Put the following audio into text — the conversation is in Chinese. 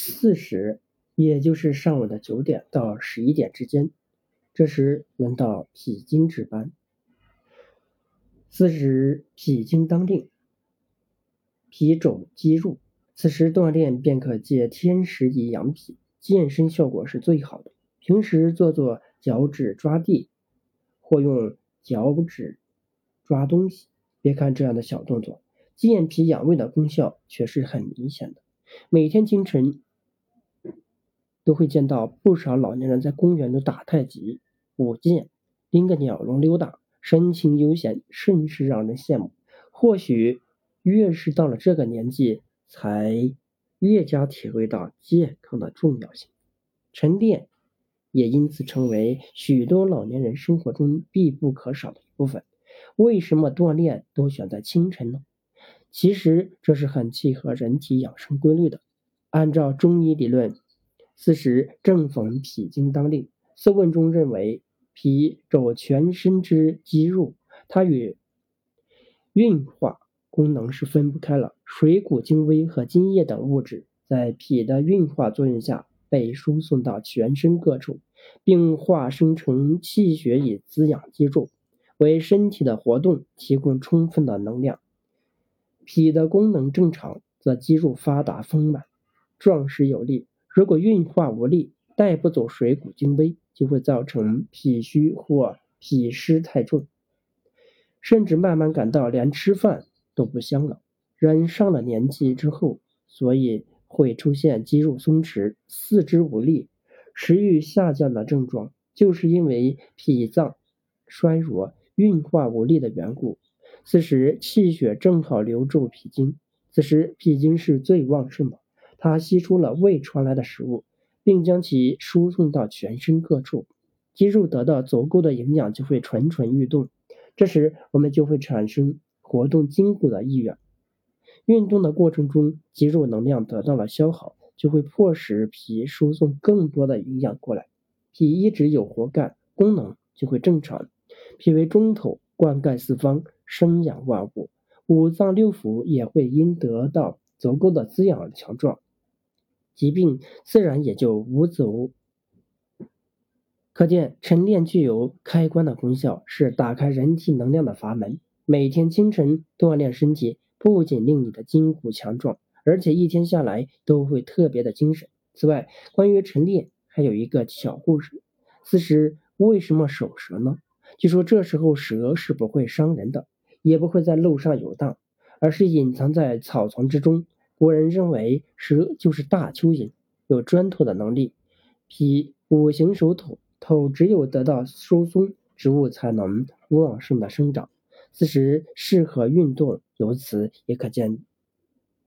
四时，也就是上午的九点到十一点之间，这时轮到脾经值班。四时，脾经当令，脾肘肌入，此时锻炼便可借天时以养脾，健身效果是最好的。平时做做脚趾抓地，或用脚趾抓东西。别看这样的小动作，健脾养胃的功效却是很明显的。每天清晨都会见到不少老年人在公园中打太极、舞剑、拎个鸟笼溜达，神情悠闲，甚是让人羡慕。或许越是到了这个年纪，才越加体会到健康的重要性。晨练也因此成为许多老年人生活中必不可少的一部分。为什么锻炼都选在清晨呢？其实这是很契合人体养生规律的。按照中医理论，此时正逢脾经当令。《素问》中认为，脾主全身之肌肉，它与运化功能是分不开了。水谷精微和津液等物质在脾的运化作用下，被输送到全身各处，并化生成气血以滋养肌肉。为身体的活动提供充分的能量。脾的功能正常，则肌肉发达丰满、壮实有力。如果运化无力，带不走水谷精微，就会造成脾虚或脾湿太重，甚至慢慢感到连吃饭都不香了。人上了年纪之后，所以会出现肌肉松弛、四肢无力、食欲下降的症状，就是因为脾脏衰弱。运化无力的缘故，此时气血正好流注脾经，此时脾经是最旺盛的，它吸出了胃传来的食物，并将其输送到全身各处，肌肉得到足够的营养，就会蠢蠢欲动，这时我们就会产生活动筋骨的意愿。运动的过程中，肌肉能量得到了消耗，就会迫使脾输送更多的营养过来，脾一直有活干，功能就会正常。脾为中头，灌溉四方，生养万物，五脏六腑也会因得到足够的滋养而强壮，疾病自然也就无阻。可见晨练具有开关的功效，是打开人体能量的阀门。每天清晨锻炼身体，不仅令你的筋骨强壮，而且一天下来都会特别的精神。此外，关于晨练还有一个小故事：此时为什么守蛇呢？据说这时候蛇是不会伤人的，也不会在路上游荡，而是隐藏在草丛之中。古人认为蛇就是大蚯蚓，有钻土的能力。脾五行属土，土只有得到疏松，植物才能旺盛的生长。此时适合运动，由此也可见